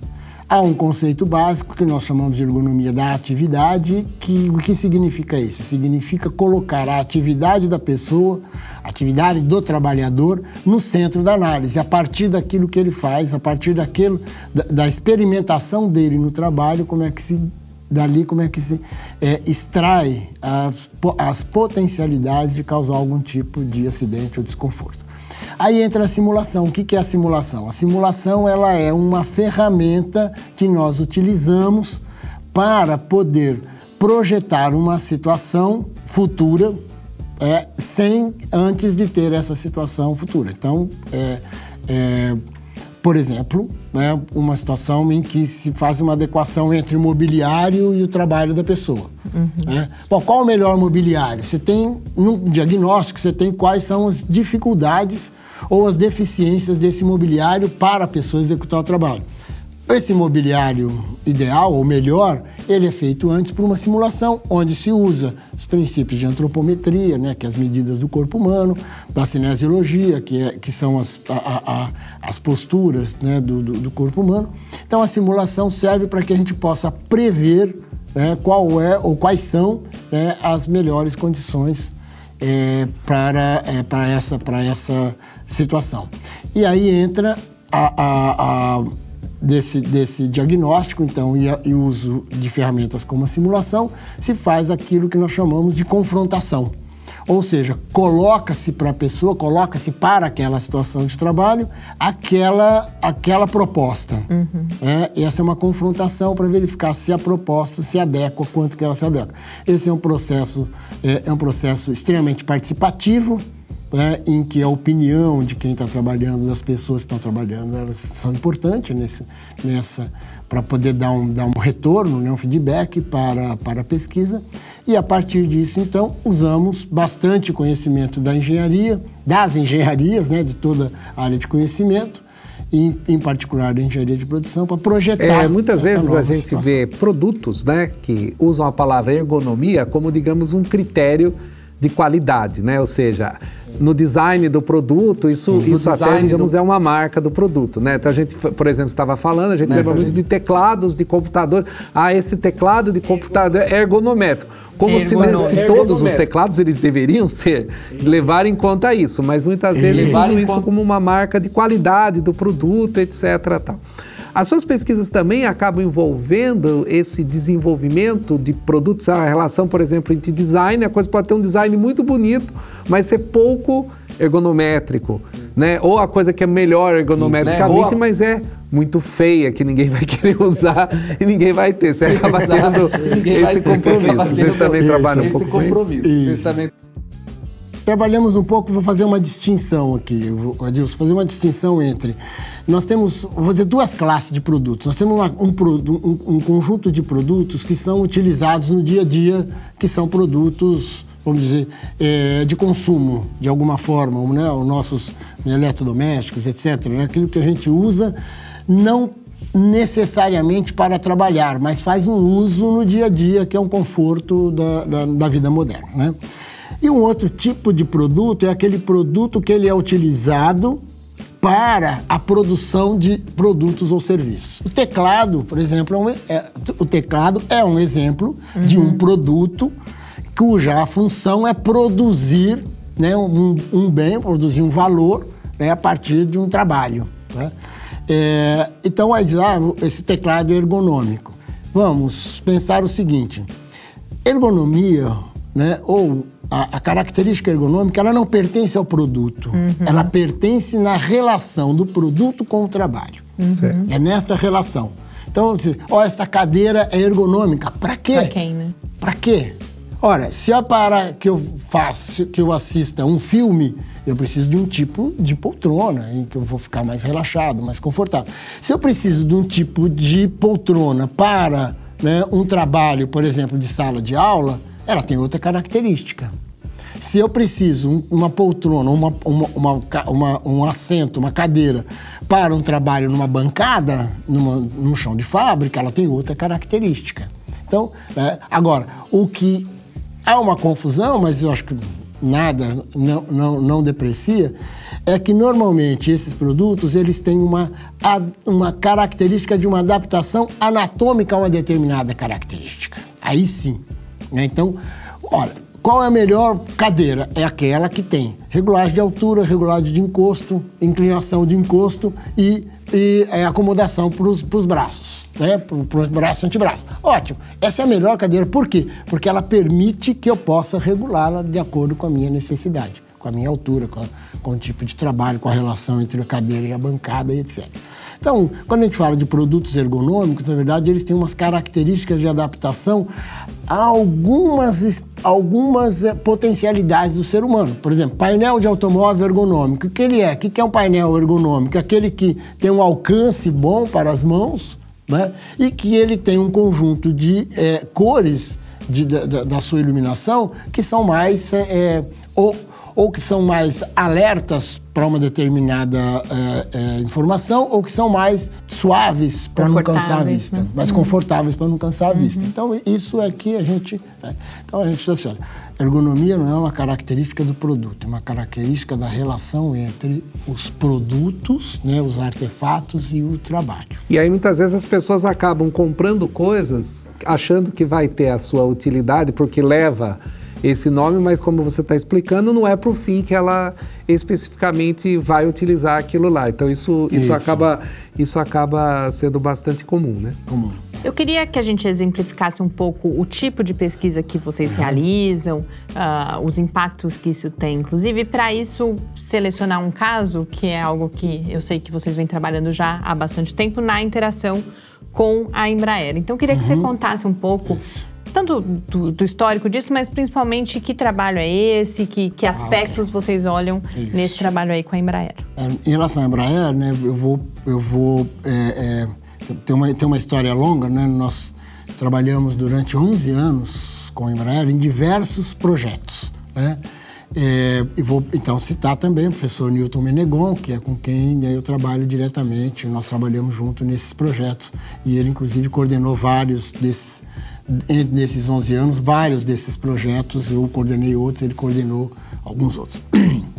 Há um conceito básico que nós chamamos de ergonomia da atividade, que o que significa isso? Significa colocar a atividade da pessoa, a atividade do trabalhador, no centro da análise, a partir daquilo que ele faz, a partir daquilo, da, da experimentação dele no trabalho, como é que se dali como é que se é, extrai as, as potencialidades de causar algum tipo de acidente ou desconforto. Aí entra a simulação. O que é a simulação? A simulação ela é uma ferramenta que nós utilizamos para poder projetar uma situação futura é, sem antes de ter essa situação futura. Então, é, é, por exemplo, né, uma situação em que se faz uma adequação entre o mobiliário e o trabalho da pessoa. Uhum. Né? Bom, qual o melhor mobiliário? Você tem, no diagnóstico, você tem quais são as dificuldades ou as deficiências desse mobiliário para a pessoa executar o trabalho. Esse mobiliário ideal ou melhor, ele é feito antes por uma simulação, onde se usa os princípios de antropometria, né, que é as medidas do corpo humano, da cinesiologia, que, é, que são as, a, a, as posturas né, do, do, do, corpo humano. Então a simulação serve para que a gente possa prever né, qual é ou quais são né, as melhores condições é, para, é, para, essa, para essa situação. E aí entra a, a, a desse, desse diagnóstico, então, e, e uso de ferramentas como a simulação, se faz aquilo que nós chamamos de confrontação. Ou seja, coloca-se para a pessoa, coloca-se para aquela situação de trabalho aquela, aquela proposta. Uhum. É, e essa é uma confrontação para verificar se a proposta se adequa, quanto que ela se adequa. Esse é um processo, é, é um processo extremamente participativo, né, em que a opinião de quem está trabalhando, das pessoas que estão trabalhando, elas são importantes nesse, nessa para poder dar um, dar um retorno, né, um feedback para, para a pesquisa. E a partir disso, então, usamos bastante conhecimento da engenharia, das engenharias, né, de toda a área de conhecimento, em, em, particular da engenharia de produção, para projetar. É, muitas vezes a gente situação. vê produtos né, que usam a palavra ergonomia como, digamos, um critério de qualidade, né? Ou seja, no design do produto, isso, isso até, digamos, do... é uma marca do produto, né? Então a gente, por exemplo, estava falando, a gente Nessa lembra muito gente... de teclados de computador. Ah, esse teclado de computador é ergonométrico. Como se, se todos os teclados eles deveriam ser, levar em conta isso, mas muitas vezes usam isso como uma marca de qualidade do produto, etc. Tal. As suas pesquisas também acabam envolvendo esse desenvolvimento de produtos, a relação, por exemplo, entre design, a coisa pode ter um design muito bonito, mas ser pouco ergonométrico, né? Ou a coisa que é melhor ergonometricamente, Sim, né? mas é muito feia, que ninguém vai *laughs* querer usar e ninguém vai ter. Você acaba tendo esse compromisso. Vocês também trabalham um pouco com isso? Vocês também trabalhamos um pouco, vou fazer uma distinção aqui, Adilson, fazer uma distinção entre. Nós temos, vou dizer, duas classes de produtos. Nós temos uma, um, um, um, conjunto de produtos que são utilizados no dia a dia, que são produtos, vamos dizer, é, de consumo, de alguma forma, né? os nossos eletrodomésticos, etc. Né? Aquilo que a gente usa não necessariamente para trabalhar, mas faz um uso no dia a dia, que é um conforto da, da, da vida moderna. Né? E um outro tipo de produto é aquele produto que ele é utilizado para a produção de produtos ou serviços. O teclado, por exemplo, é um, é, o teclado é um exemplo uhum. de um produto cuja função é produzir né, um, um bem, produzir um valor né, a partir de um trabalho. Né? É, então, aí diz, ah, esse teclado é ergonômico. Vamos pensar o seguinte: ergonomia, né, ou a, a, característica ergonômica, ela não pertence ao produto, uhum. ela pertence na relação do produto com o trabalho. Uhum. É nesta relação. Então, ó, esta cadeira é ergonômica. Para quê? Para quem, né? Para quê? Ora, se é para que eu faça, que eu assista um filme, eu preciso de um tipo de poltrona em que eu vou ficar mais relaxado, mais confortável. Se eu preciso de um tipo de poltrona para né, um trabalho, por exemplo, de sala de aula, ela tem outra característica. Se eu preciso uma poltrona, uma, uma, uma, uma, um assento, uma cadeira para um trabalho numa bancada, numa, num chão de fábrica, ela tem outra característica. Então, é, agora, o que Há uma confusão, mas eu acho que nada não, não, não deprecia, é que normalmente esses produtos eles têm uma, uma característica de uma adaptação anatômica a uma determinada característica. Aí sim. Né? Então, olha, qual é a melhor cadeira? É aquela que tem regulagem de altura, regulagem de encosto, inclinação de encosto e, e é, acomodação para os braços né, para os braços e antebraços. Ótimo, essa é a melhor cadeira. Por quê? Porque ela permite que eu possa regulá-la de acordo com a minha necessidade, com a minha altura, com, com o tipo de trabalho, com a relação entre a cadeira e a bancada e etc. Então, quando a gente fala de produtos ergonômicos, na verdade, eles têm umas características de adaptação a algumas, algumas eh, potencialidades do ser humano. Por exemplo, painel de automóvel ergonômico. O que ele é? O que é um painel ergonômico? Aquele que tem um alcance bom para as mãos, né? e que ele tem um conjunto de é, cores de, da, da, sua iluminação que são mais é, ou, ou que são mais alertas para uma determinada é, é, informação ou que são mais suaves para não cansar a vista, né? mais uhum. confortáveis para não cansar a uhum. vista. Então isso é que a gente, né? então a gente diz assim, olha, ergonomia não é uma característica do produto, é uma característica da relação entre os produtos, né, os artefatos e o trabalho. E aí muitas vezes as pessoas acabam comprando coisas achando que vai ter a sua utilidade porque leva esse nome, mas como você está explicando, não é para o fim que ela especificamente vai utilizar aquilo lá. Então isso, isso, isso. acaba isso acaba sendo bastante comum, né? Comum. Eu queria que a gente exemplificasse um pouco o tipo de pesquisa que vocês uhum. realizam, uh, os impactos que isso tem. Inclusive, para isso, selecionar um caso, que é algo que eu sei que vocês vêm trabalhando já há bastante tempo, na interação com a Embraer. Então, eu queria que você uhum. contasse um pouco tanto do, do, histórico disso, mas principalmente que trabalho é esse, que, que ah, aspectos okay. vocês olham Isso. nesse trabalho aí com a Embraer. É, em relação à Embraer, né, eu vou, eu vou é, é, ter, uma, ter uma história longa, né? Nós trabalhamos durante 11 anos com a Embraer em diversos projetos, né? É, e vou então citar também o professor Newton Menegon, que é com quem né, eu trabalho diretamente. Nós trabalhamos junto nesses projetos e ele, inclusive, coordenou vários desses nesses 11 anos, vários desses projetos, eu coordenei outros, ele coordenou alguns outros. *clears throat*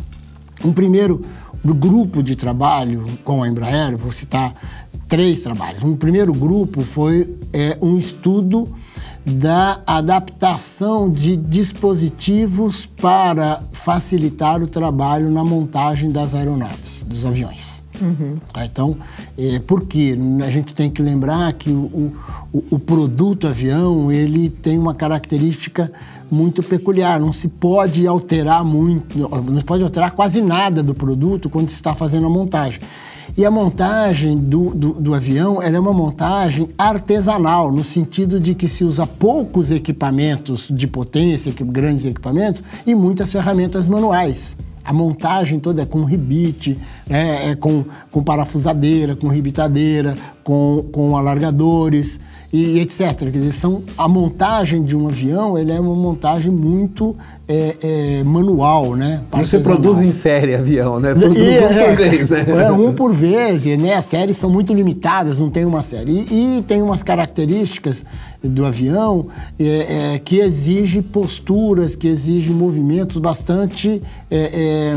Um primeiro grupo de trabalho com a Embraer, vou citar três trabalhos. Um primeiro grupo foi é, um estudo da adaptação de dispositivos para facilitar o trabalho na montagem das aeronaves, dos aviões. Uhum. Então, é, porque a gente tem que lembrar que o, o, o, produto avião ele tem uma característica muito peculiar. Não se pode alterar muito, não se pode alterar quase nada do produto quando se está fazendo a montagem. E a montagem do, do, do avião é uma montagem artesanal, no sentido de que se usa poucos equipamentos de potência, grandes equipamentos, e muitas ferramentas manuais. A montagem toda é com ribite, né? é com, com parafusadeira, com ribitadeira, com, com alargadores. E etc. Quer dizer, são, a montagem de um avião ele é uma montagem muito é, é, manual, né? Você produz em série avião, né? Produz e, um por vez, né? É, um por vez, e, né? As séries são muito limitadas, não tem uma série. E, e tem umas características do avião é, é, que exige posturas, que exige movimentos bastante é, é,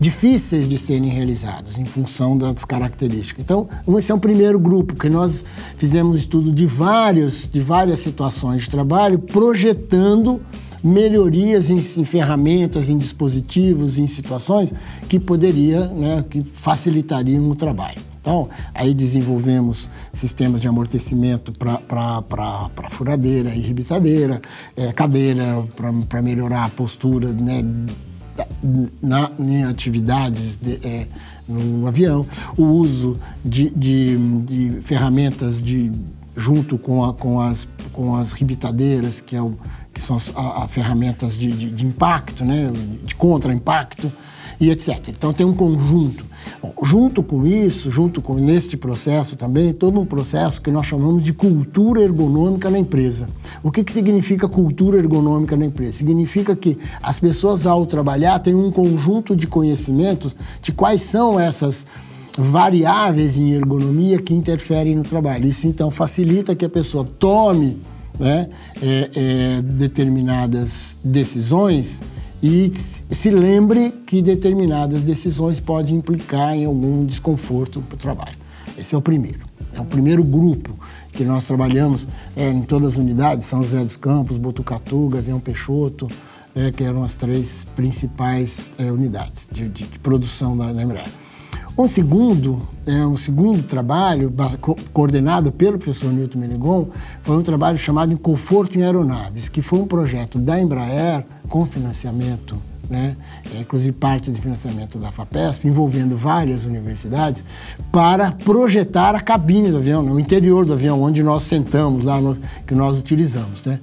difíceis de serem realizados em função das características. Então, esse é um primeiro grupo que nós fizemos estudo de vários, de várias situações de trabalho, projetando melhorias em, em, ferramentas, em dispositivos, em situações que poderia, né, que facilitariam o trabalho. Então, aí desenvolvemos sistemas de amortecimento para furadeira rebitadeira, é, cadeira para melhorar a postura né, na, em atividades de, é, no avião, o uso de, de, de ferramentas de, junto com, a, com, as, com as rebitadeiras, que, é o, que são as a, a ferramentas de, de, de, impacto, né, de contra-impacto, e etc. Então tem um conjunto. Bom, junto com isso, junto com neste processo também, todo um processo que nós chamamos de cultura ergonômica na empresa. O que, que significa cultura ergonômica na empresa? Significa que as pessoas, ao trabalhar, têm um conjunto de conhecimentos de quais são essas variáveis em ergonomia que interferem no trabalho. Isso então facilita que a pessoa tome né, é, é, determinadas decisões e se lembre que determinadas decisões podem implicar em algum desconforto para o trabalho. Esse é o primeiro. É o primeiro grupo que nós trabalhamos é, em todas as unidades, São José dos Campos, Botucatu, Gavião Peixoto, é, que eram as três principais é, unidades de, de, de, produção da, da Embraer. Um segundo, é, um segundo trabalho, coordenado pelo professor Newton Melegon, foi um trabalho chamado Conforto em Aeronaves, que foi um projeto da Embraer com financiamento, né, é, inclusive parte de financiamento da FAPESP, envolvendo várias universidades, para projetar a cabine do avião, né, o interior do avião, onde nós sentamos, lá no, que nós utilizamos. Né.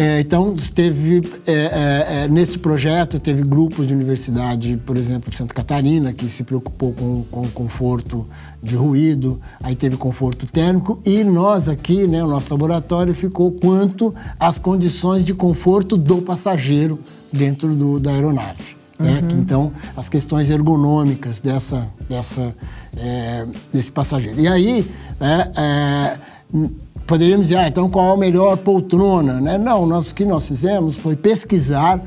É, então, teve, é, é, é, nesse projeto, teve grupos de universidade, por exemplo, de Santa Catarina, que se preocupou com, com conforto de ruído, aí teve conforto térmico, e nós aqui, né, o nosso laboratório, ficou quanto às condições de conforto do passageiro dentro do, da aeronave. Né? Uhum. Então, as questões ergonômicas dessa, dessa, é, desse passageiro. E aí, né, é, poderíamos dizer, ah, então qual é a melhor poltrona? Né? Não, nós, o que nós fizemos foi pesquisar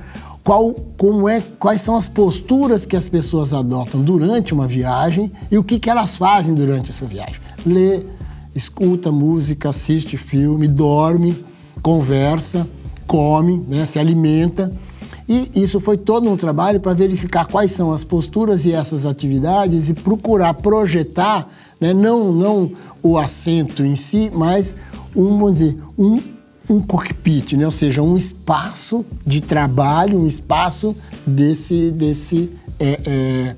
qual, como é, quais são as posturas que as pessoas adotam durante uma viagem e o que, que elas fazem durante essa viagem. Lê, escuta música, assiste filme, dorme, conversa, come, né, se alimenta. E isso foi todo um trabalho para verificar quais são as posturas e essas atividades e procurar projetar, né, não, não o assento em si, mas um, vamos dizer, um, um cockpit, né? ou seja, um espaço de trabalho, um espaço desse, desse, é, é,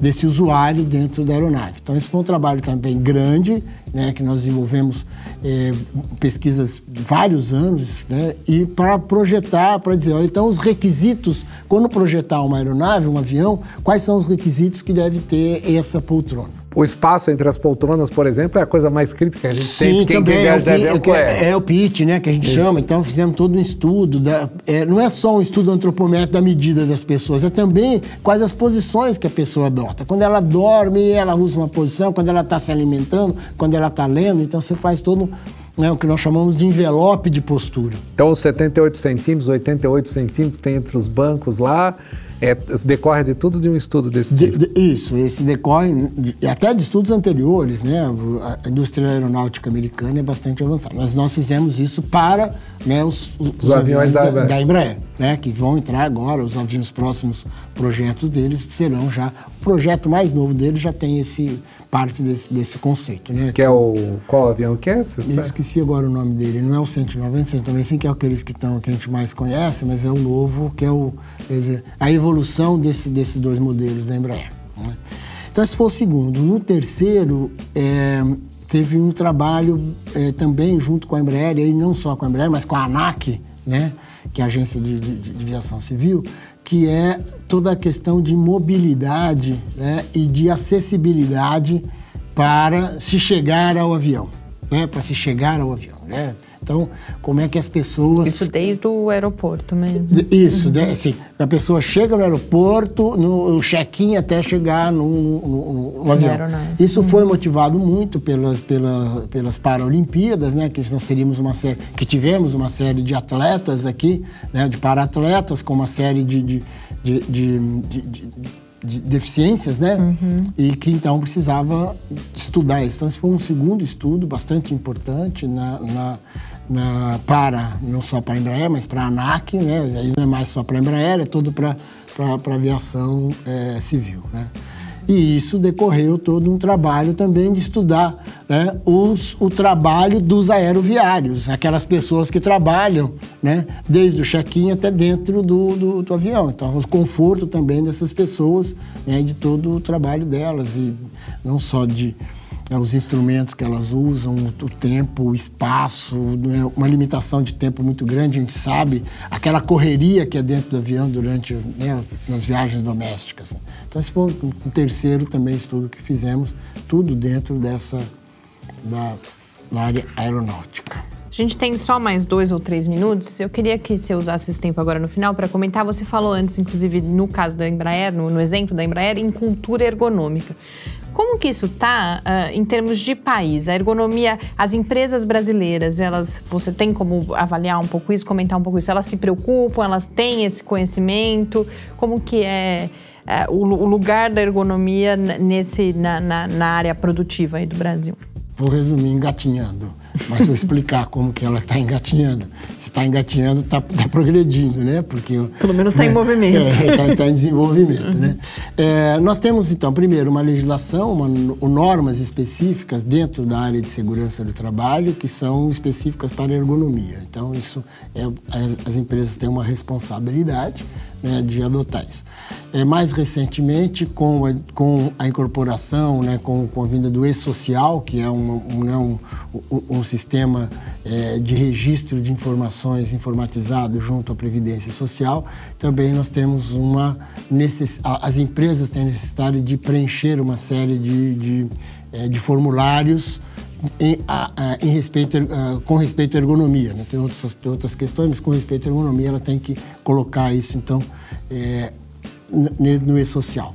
desse usuário dentro da aeronave. Então, esse foi um trabalho também grande, né, que nós desenvolvemos é, pesquisas de vários anos, né, e para projetar, para dizer, olha, então os requisitos, quando projetar uma aeronave, um avião, quais são os requisitos que deve ter essa poltrona? o espaço entre as poltronas, por exemplo, é a coisa mais crítica que a gente Sim, tem. Quem, também, quem é, o, que, é, é o pitch, né, que a gente Sim. chama. Então, fizemos todo um estudo. Da, é, não é só um estudo antropométrico da medida das pessoas, é também quais as posições que a pessoa adota. Quando ela dorme, ela usa uma posição. Quando ela está se alimentando, quando ela está lendo. Então, você faz todo né, o que nós chamamos de envelope de postura. Então, os 78 centímetros, 88 centímetros tem entre os bancos lá é, decorre de tudo de um estudo desse de, tipo. De, isso, esse decorre de, até de estudos anteriores, né? A indústria aeronáutica americana é bastante avançada. Mas nós fizemos isso para né, os, os, os aviões, aviões da, da, da, Embraer, né? Que vão entrar agora, os aviões próximos projetos deles serão já. O projeto mais novo deles já tem esse parte desse, desse conceito, né? Que é o. Qual avião que é? Você eu esqueci agora o nome dele. Não é o 190, 195, que é aqueles que, estão, que a gente mais conhece, mas é o novo, que é o. Dizer, a evolução desse, desses dois modelos da Embraer. Né? Então, esse foi o segundo. No terceiro, é, teve um trabalho é, também junto com a Embraer, e não só com a Embraer, mas com a ANAC, né? que é a Agência de, de, de Aviação Civil, que é toda a questão de mobilidade né, e de acessibilidade para se chegar ao avião. né, para se chegar ao avião. Né? Então, como é que as pessoas. Isso desde o aeroporto mesmo. Isso, né? assim, a pessoa chega no aeroporto, no check-in até chegar no, no, no avião. Isso foi motivado muito pelas, pelas, pelas Paralimpíadas, né? Que nós teríamos uma série, que tivemos uma série de atletas aqui, né? De para-atletas, com uma série de, de, de, de, de de deficiências, né? Uhum. E que então precisava estudar isso. Então, esse foi um segundo estudo bastante importante na, na, na para, não só para a Embraer, mas para a ANAC, né? Aí não é mais só para a Embraer, é todo para a aviação é, civil, né? E isso decorreu todo um trabalho também de estudar né, os, o trabalho dos aeroviários, aquelas pessoas que trabalham né, desde o check-in até dentro do, do, do, avião. Então, o conforto também dessas pessoas, né, de todo o trabalho delas, e não só de os instrumentos que elas usam, o tempo, o espaço, né, uma limitação de tempo muito grande, a gente sabe, aquela correria que é dentro do avião durante né, nas viagens domésticas. Então, esse foi um terceiro também estudo que fizemos, tudo dentro dessa da, da área aeronáutica. A gente tem só mais dois ou três minutos. Eu queria que você usasse esse tempo agora no final para comentar. Você falou antes, inclusive, no caso da Embraer, no, no exemplo da Embraer, em cultura ergonômica. Como que isso está uh, em termos de país? A ergonomia, as empresas brasileiras, elas, você tem como avaliar um pouco isso, comentar um pouco isso? Elas se preocupam, elas têm esse conhecimento? Como que é uh, o, o, lugar da ergonomia nesse, na, na, na área produtiva aí do Brasil? Vou resumir engatinhando mas vou explicar como que ela está engatinhando. Se está engatinhando, está tá progredindo, né? Porque pelo menos está né? em movimento. Está é, tá em *laughs* desenvolvimento, uhum. né? É, nós temos então primeiro uma legislação, uma, normas específicas dentro da área de segurança do trabalho que são específicas para a ergonomia. Então isso é, as empresas têm uma responsabilidade né, de adotar isso. É, mais recentemente, com a, com a incorporação, né, com, com a vinda do e-social, que é um, um, né, um, um sistema é, de registro de informações informatizado junto à Previdência Social, também nós temos uma necess... as empresas têm necessidade de preencher uma série de, de, é, de formulários em, a, a, em respeito, a, com respeito à ergonomia. Né? Tem, outras, outras questões, mas com respeito à ergonomia ela tem que colocar isso, então, é, no e-social.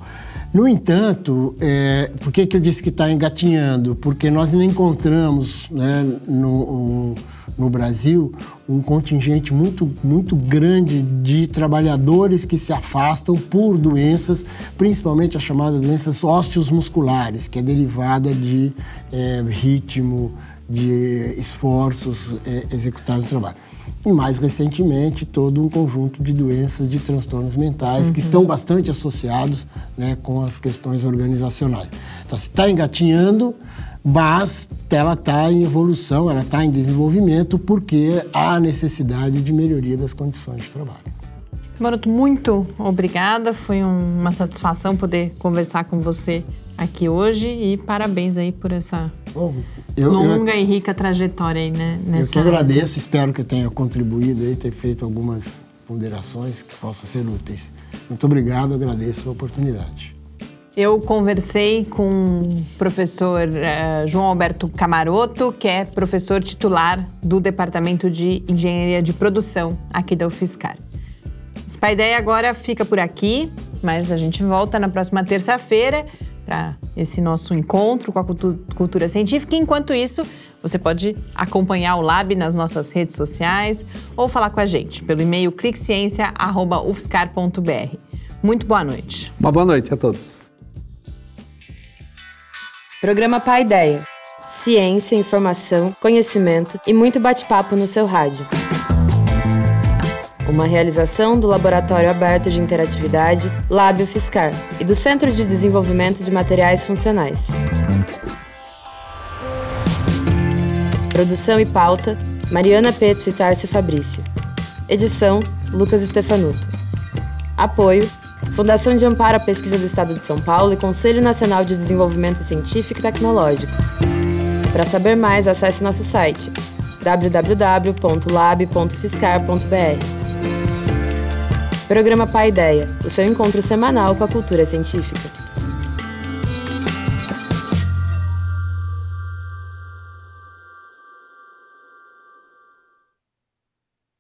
No entanto, é, por que, que eu disse que está engatinhando? Porque nós não encontramos né, no, no Brasil um contingente muito, muito grande de trabalhadores que se afastam por doenças, principalmente as chamadas doenças ósseos musculares, que é derivada de é, ritmo, de esforços é, executados no trabalho e mais recentemente todo um conjunto de doenças de transtornos mentais uhum. que estão bastante associados né, com as questões organizacionais. Então, se está engatinhando, mas ela está em evolução, ela está em desenvolvimento porque há necessidade de melhoria das condições de trabalho. Maroto, muito obrigada. Foi uma satisfação poder conversar com você aqui hoje e parabéns aí por essa Bom, eu, longa eu, e rica trajetória aí, né? eu que agradeço, espero que eu tenha contribuído aí, ter feito algumas ponderações que possam ser úteis. Muito obrigado, agradeço a oportunidade. Eu conversei com o professor uh, João Alberto Camaroto, que é professor titular do Departamento de Engenharia de Produção aqui da UFSCar. Essa ideia agora fica por aqui, mas a gente volta na próxima terça-feira para esse nosso encontro com a cultura científica. Enquanto isso, você pode acompanhar o Lab nas nossas redes sociais ou falar com a gente pelo e-mail cliqueciência.ufscar.br. Muito boa noite. Uma boa noite a todos. Programa Pai Ideia. Ciência, informação, conhecimento e muito bate-papo no seu rádio uma realização do Laboratório Aberto de Interatividade Lábio Fiscar e do Centro de Desenvolvimento de Materiais Funcionais. Produção e pauta: Mariana Petzo e Tarcio Fabrício. Edição: Lucas Stefanuto. Apoio: Fundação de Amparo à Pesquisa do Estado de São Paulo e Conselho Nacional de Desenvolvimento Científico e Tecnológico. Para saber mais, acesse nosso site www.lab.fiscar.br. Programa Pai Ideia, o seu encontro semanal com a cultura científica.